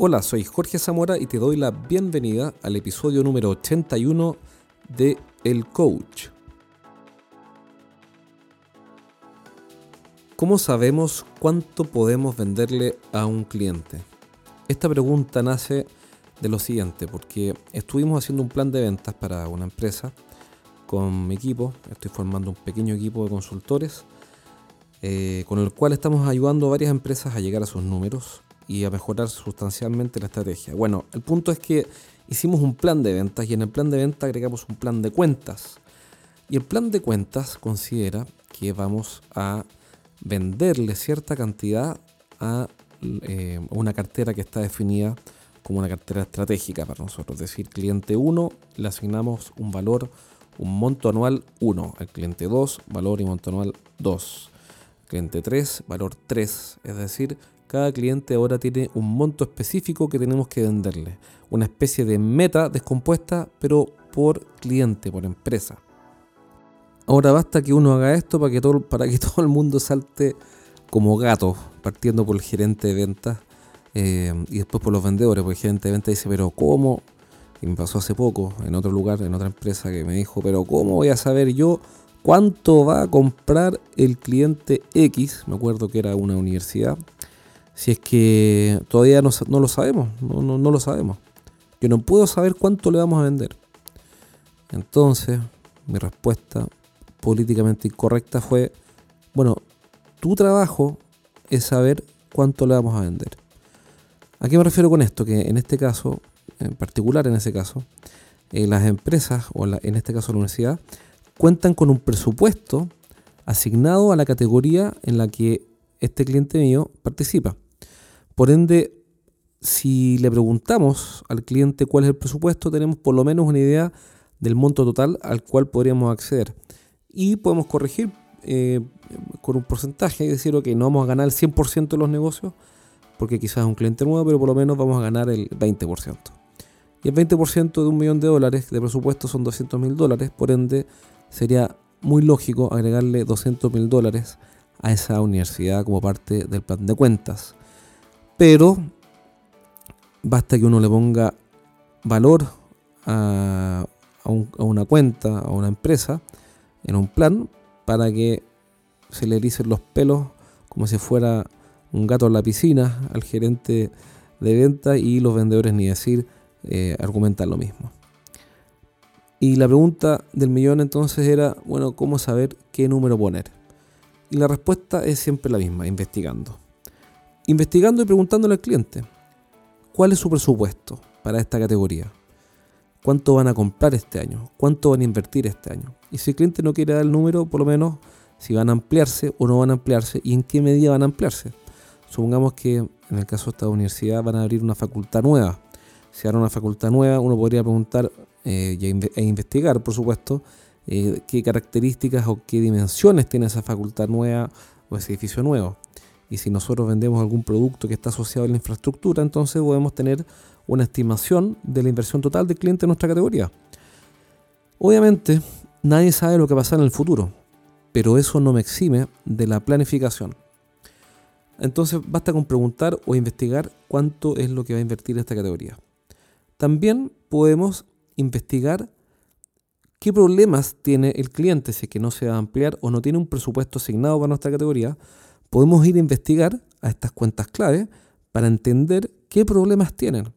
Hola, soy Jorge Zamora y te doy la bienvenida al episodio número 81 de El Coach. ¿Cómo sabemos cuánto podemos venderle a un cliente? Esta pregunta nace de lo siguiente, porque estuvimos haciendo un plan de ventas para una empresa con mi equipo, estoy formando un pequeño equipo de consultores, eh, con el cual estamos ayudando a varias empresas a llegar a sus números y a mejorar sustancialmente la estrategia. Bueno, el punto es que hicimos un plan de ventas y en el plan de ventas agregamos un plan de cuentas. Y el plan de cuentas considera que vamos a venderle cierta cantidad a eh, una cartera que está definida como una cartera estratégica para nosotros. Es decir, cliente 1 le asignamos un valor, un monto anual 1. Al cliente 2, valor y monto anual 2. Cliente 3, valor 3. Es decir, cada cliente ahora tiene un monto específico que tenemos que venderle. Una especie de meta descompuesta, pero por cliente, por empresa. Ahora basta que uno haga esto para que todo, para que todo el mundo salte como gato, partiendo por el gerente de ventas eh, y después por los vendedores, porque el gerente de ventas dice, pero ¿cómo? Y me pasó hace poco en otro lugar, en otra empresa, que me dijo, pero ¿cómo voy a saber yo cuánto va a comprar el cliente X? Me acuerdo que era una universidad si es que todavía no, lo sabemos, no, lo sabemos. Yo no puedo saber cuánto le vamos a vender. Entonces, mi respuesta políticamente incorrecta fue, bueno, tu trabajo es saber cuánto le vamos a vender. ¿A qué me refiero con esto? Que en este caso, en particular en ese caso, eh, las empresas, o en este caso la universidad, cuentan con un presupuesto asignado a la categoría en la que este cliente mío participa. Por ende, si le preguntamos al cliente cuál es el presupuesto, tenemos por lo menos una idea del monto total al cual podríamos acceder. Y podemos corregir eh, con un porcentaje y decir, ok, no vamos a ganar el 100% de los negocios, porque quizás es un cliente nuevo, pero por lo menos vamos a ganar el 20%. Y el 20% de un millón de dólares de presupuesto son 200 mil dólares, por ende sería muy lógico agregarle 200 mil dólares a esa universidad como parte del plan de cuentas. Pero basta que uno le ponga valor a, una cuenta, a una empresa, en un plan, para que se le ericen los pelos como si fuera un gato en la piscina al gerente de venta y los vendedores ni decir eh, argumentan lo mismo. Y la pregunta del millón entonces era, bueno, ¿cómo saber qué número poner? Y la respuesta es siempre la misma, investigando investigando y preguntándole al cliente, ¿cuál es su presupuesto para esta categoría? ¿Cuánto van a comprar este año? ¿Cuánto van a invertir este año? Y si el cliente no quiere dar el número, por lo menos si van a ampliarse o no van a ampliarse y en qué medida van a ampliarse. Supongamos que en el caso de esta universidad van a abrir una facultad nueva. Si ahora una facultad nueva, uno podría preguntar eh, e investigar, por supuesto, eh, qué características o qué dimensiones tiene esa facultad nueva o ese edificio nuevo. Y si nosotros vendemos algún producto que está asociado a la infraestructura, entonces podemos tener una estimación de la inversión total del cliente en nuestra categoría. Obviamente, nadie sabe lo que va a pasar en el futuro, pero eso no me exime de la planificación. Entonces basta con preguntar o investigar cuánto es lo que va a invertir esta categoría. También podemos investigar qué problemas tiene el cliente si es que no se va a ampliar o no tiene un presupuesto asignado para nuestra categoría podemos ir a investigar a estas cuentas clave para entender qué problemas tienen,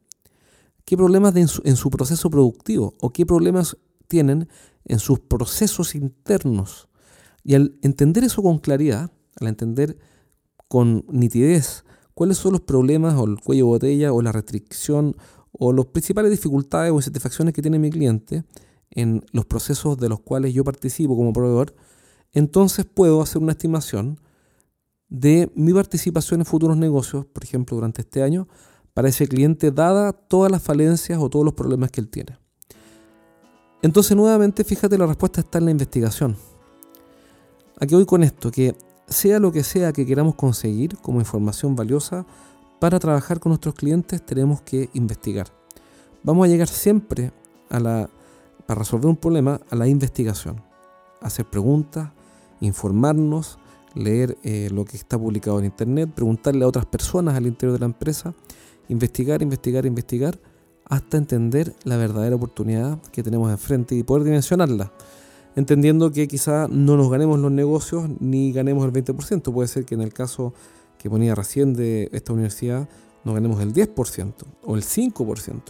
qué problemas en, su, proceso productivo o qué problemas tienen en sus procesos internos. Y al entender eso con claridad, al entender con nitidez cuáles son los problemas o el cuello de botella o la restricción o las principales dificultades o insatisfacciones que tiene mi cliente en los procesos de los cuales yo participo como proveedor, entonces puedo hacer una estimación de mi participación en futuros negocios, por ejemplo, durante este año, para ese cliente, dada todas las falencias o todos los problemas que él tiene. Entonces, nuevamente, fíjate, la respuesta está en la investigación. Aquí voy con esto, que sea lo que sea que queramos conseguir como información valiosa, para trabajar con nuestros clientes tenemos que investigar. Vamos a llegar siempre a la, para resolver un problema, a la investigación. Hacer preguntas, informarnos, leer eh, lo que está publicado en Internet, preguntarle a otras personas al interior de la empresa investigar, investigar, investigar, hasta entender la verdadera oportunidad que tenemos enfrente y poder dimensionarla. Entendiendo que quizá no nos ganemos los negocios ni ganemos el 20%. Puede ser que en el caso que ponía recién de esta universidad nos ganemos el 10% o el 5%.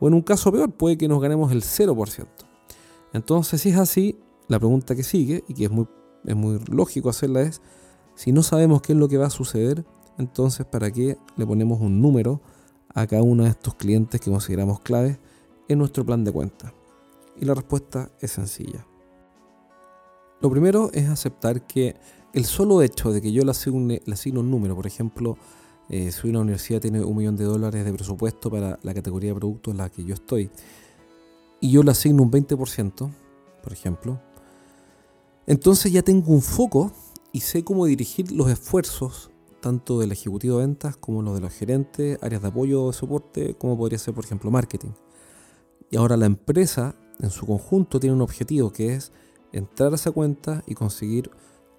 O en un caso peor, puede que nos ganemos el 0%. Entonces, si es así, la pregunta que sigue, y que es muy, es muy lógico hacerla, es, si no sabemos qué es lo que va a suceder, entonces, ¿para qué le ponemos un número a cada uno de estos clientes que consideramos claves en nuestro plan de cuenta? Y la respuesta es sencilla. Lo primero es aceptar que el solo hecho de que yo le asigne, le un número, por ejemplo, eh, si una universidad tiene un millón de dólares de presupuesto para la categoría de productos en la que yo estoy, y yo le asigno un 20%, por ejemplo, entonces ya tengo un foco y sé cómo dirigir los esfuerzos tanto del ejecutivo de ventas como los de los gerentes, áreas de apoyo o soporte, como podría ser, por ejemplo, marketing. Y ahora la empresa en su conjunto tiene un objetivo que es entrar a esa cuenta y conseguir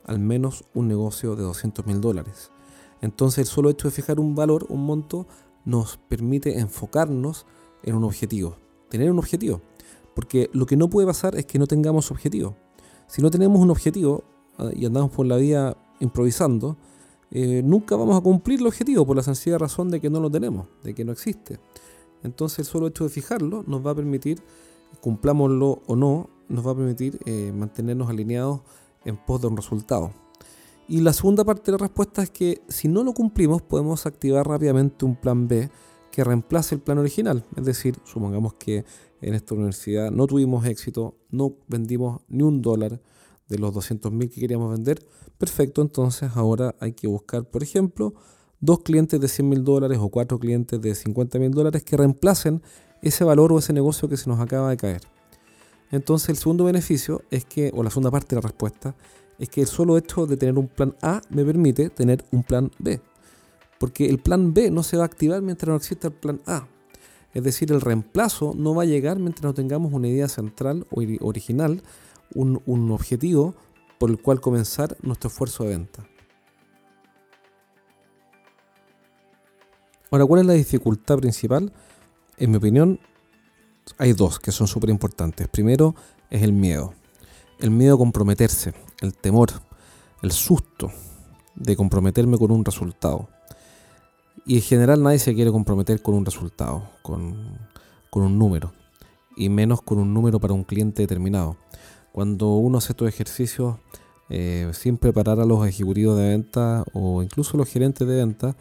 al menos un negocio de 200 mil dólares. Entonces el solo hecho de fijar un valor, un monto, nos permite enfocarnos en un objetivo, tener un objetivo. Porque lo que no puede pasar es que no tengamos objetivo. Si no tenemos un objetivo ah, y andamos por la vida improvisando, eh, nunca vamos a cumplir el objetivo por la sencilla razón de que no lo tenemos, de que no existe. Entonces el solo hecho de fijarlo nos va a permitir, cumplámoslo o no, nos va a permitir eh, mantenernos alineados en pos de un resultado. Y la segunda parte de la respuesta es que si no lo cumplimos podemos activar rápidamente un plan B que reemplace el plan original. Es decir, supongamos que en esta universidad no tuvimos éxito, no vendimos ni un dólar de los 200.000 que queríamos vender. Perfecto, entonces ahora hay que buscar, por ejemplo, dos clientes de 100 mil dólares o cuatro clientes de 50 mil dólares que reemplacen ese valor o ese negocio que se nos acaba de caer. Entonces el segundo beneficio es que, o la segunda parte de la respuesta, es que el solo hecho de tener un plan A me permite tener un plan B. Porque el plan B no se va a activar mientras no exista el plan A. Es decir, el reemplazo no va a llegar mientras no tengamos una idea central o original, un, objetivo por el cual comenzar nuestro esfuerzo de venta. Ahora, ¿cuál es la dificultad principal? En mi opinión, hay dos que son súper importantes. Primero es el miedo. El miedo a comprometerse el temor, el susto de comprometerme con un resultado. Y en general nadie se quiere comprometer con un resultado, con, un número, y menos con un número para un cliente determinado. Cuando uno hace estos ejercicios eh, sin preparar a los ejecutivos de venta o incluso los gerentes de venta,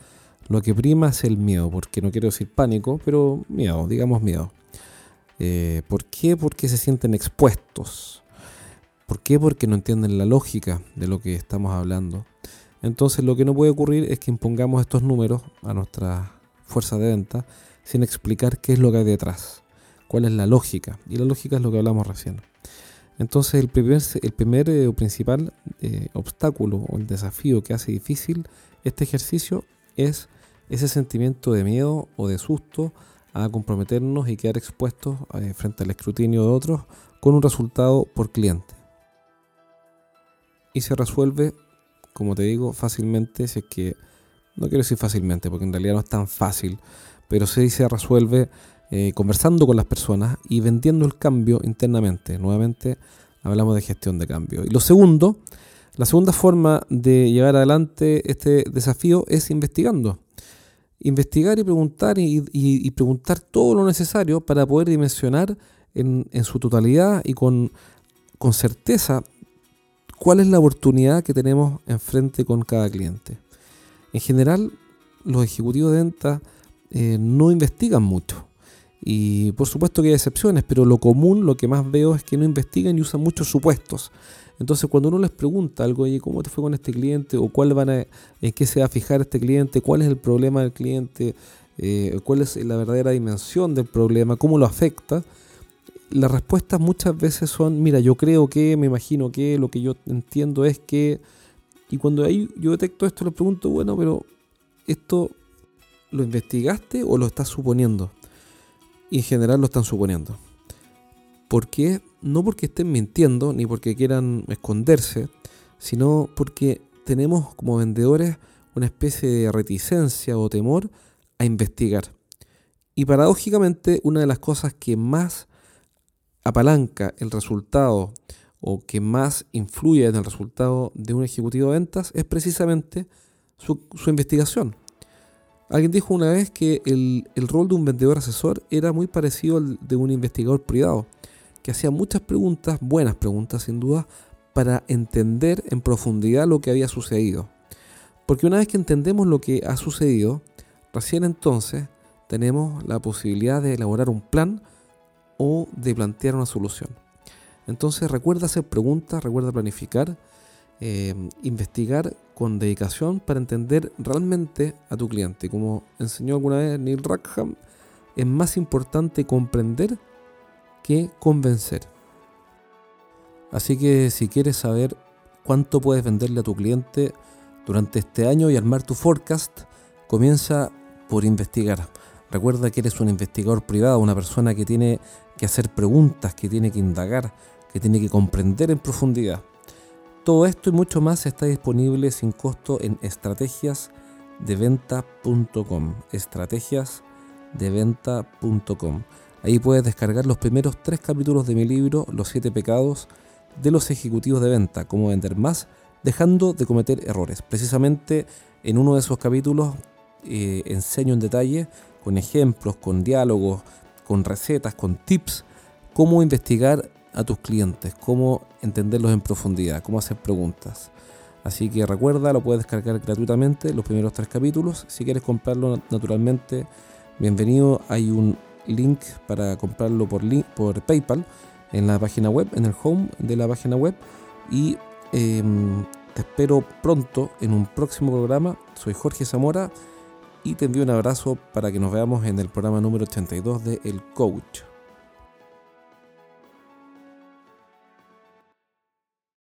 lo que prima es el miedo, porque no quiero decir pánico, pero miedo, digamos miedo. Eh, ¿Por qué? Porque se sienten expuestos ¿Por qué? Porque no entienden la lógica de lo que estamos hablando. Entonces lo que no puede ocurrir es que impongamos estos números a nuestra fuerza de venta sin explicar qué es lo que hay detrás, cuál es la lógica. Y la lógica es lo que hablamos recién. Entonces el primer, el eh, o principal eh, obstáculo o el desafío que hace difícil este ejercicio es ese sentimiento de miedo o de susto a comprometernos y quedar expuestos eh, frente al escrutinio de otros con un resultado por cliente y se resuelve, como te digo, fácilmente, si es que, no quiero decir fácilmente, porque en realidad no es tan fácil, pero sí se resuelve eh, conversando con las personas y vendiendo el cambio internamente. Nuevamente hablamos de gestión de cambio. Y lo segundo, la segunda forma de llevar adelante este desafío es investigando. Investigar y preguntar y, preguntar todo lo necesario para poder dimensionar en, en su totalidad y con, con certeza cuál es la oportunidad que tenemos enfrente con cada cliente. En general, los ejecutivos de venta eh, no investigan mucho. Y por supuesto que hay excepciones, pero lo común, lo que más veo es que no investigan y usan muchos supuestos. Entonces, cuando uno les pregunta algo, oye, ¿cómo te fue con este cliente? ¿O cuál en qué se va a fijar este cliente? ¿Cuál es el problema del cliente? Eh, ¿Cuál es la verdadera dimensión del problema? ¿Cómo lo afecta? Las respuestas muchas veces son, mira, yo creo que, me imagino que, lo que yo entiendo es que... Y cuando ahí yo detecto esto, le pregunto, bueno, pero ¿esto lo investigaste o lo estás suponiendo? Y en general lo están suponiendo. ¿Por qué? No porque estén mintiendo ni porque quieran esconderse, sino porque tenemos como vendedores una especie de reticencia o temor a investigar. Y paradójicamente, una de las cosas que más apalanca el resultado o que más influye en el resultado de un ejecutivo de ventas es precisamente su, investigación. Alguien dijo una vez que el, el, rol de un vendedor asesor era muy parecido al de un investigador privado, que hacía muchas preguntas, buenas preguntas sin duda, para entender en profundidad lo que había sucedido. Porque una vez que entendemos lo que ha sucedido, recién entonces tenemos la posibilidad de elaborar un plan o de plantear una solución. Entonces recuerda hacer preguntas, recuerda planificar, eh, investigar con dedicación para entender realmente a tu cliente. Como enseñó alguna vez Neil Rackham, es más importante comprender que convencer. Así que si quieres saber cuánto puedes venderle a tu cliente durante este año y armar tu forecast, comienza por investigar. Recuerda que eres un investigador privado, una persona que tiene que hacer preguntas, que tiene que indagar, que tiene que comprender en profundidad. Todo esto y mucho más está disponible sin costo en estrategiasdeventa.com. Estrategiasdeventa.com. Ahí puedes descargar los primeros tres capítulos de mi libro, Los siete pecados de los ejecutivos de venta, cómo vender más, dejando de cometer errores. Precisamente en uno de esos capítulos eh, enseño en detalle, con ejemplos, con diálogos, con recetas, con tips, cómo investigar a tus clientes, cómo entenderlos en profundidad, cómo hacer preguntas. Así que recuerda, lo puedes descargar gratuitamente, los primeros tres capítulos. Si quieres comprarlo naturalmente, bienvenido. Hay un link para comprarlo por, por PayPal en la página web, en el home de la página web. Y em, te espero pronto en un próximo programa. Soy Jorge Zamora y te envío un abrazo para que nos veamos en el programa número 82 de El Coach.